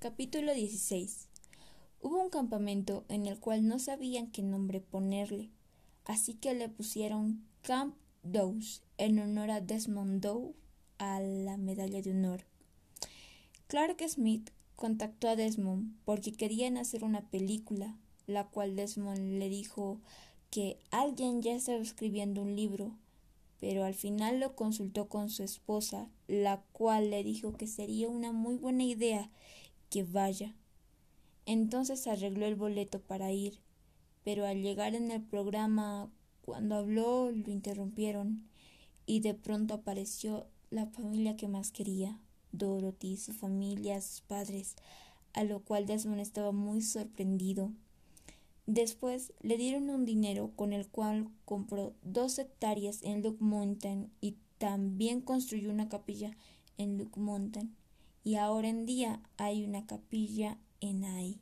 Capítulo 16 Hubo un campamento en el cual no sabían qué nombre ponerle, así que le pusieron Camp Dowes en honor a Desmond Dow a la medalla de honor. Clark Smith contactó a Desmond porque querían hacer una película, la cual Desmond le dijo que alguien ya estaba escribiendo un libro, pero al final lo consultó con su esposa, la cual le dijo que sería una muy buena idea que vaya. Entonces arregló el boleto para ir, pero al llegar en el programa, cuando habló, lo interrumpieron y de pronto apareció la familia que más quería, Dorothy, su familia, sus padres, a lo cual Desmond estaba muy sorprendido. Después le dieron un dinero con el cual compró dos hectáreas en Luke Mountain y también construyó una capilla en Luke Mountain y ahora en día hay una capilla en ahí.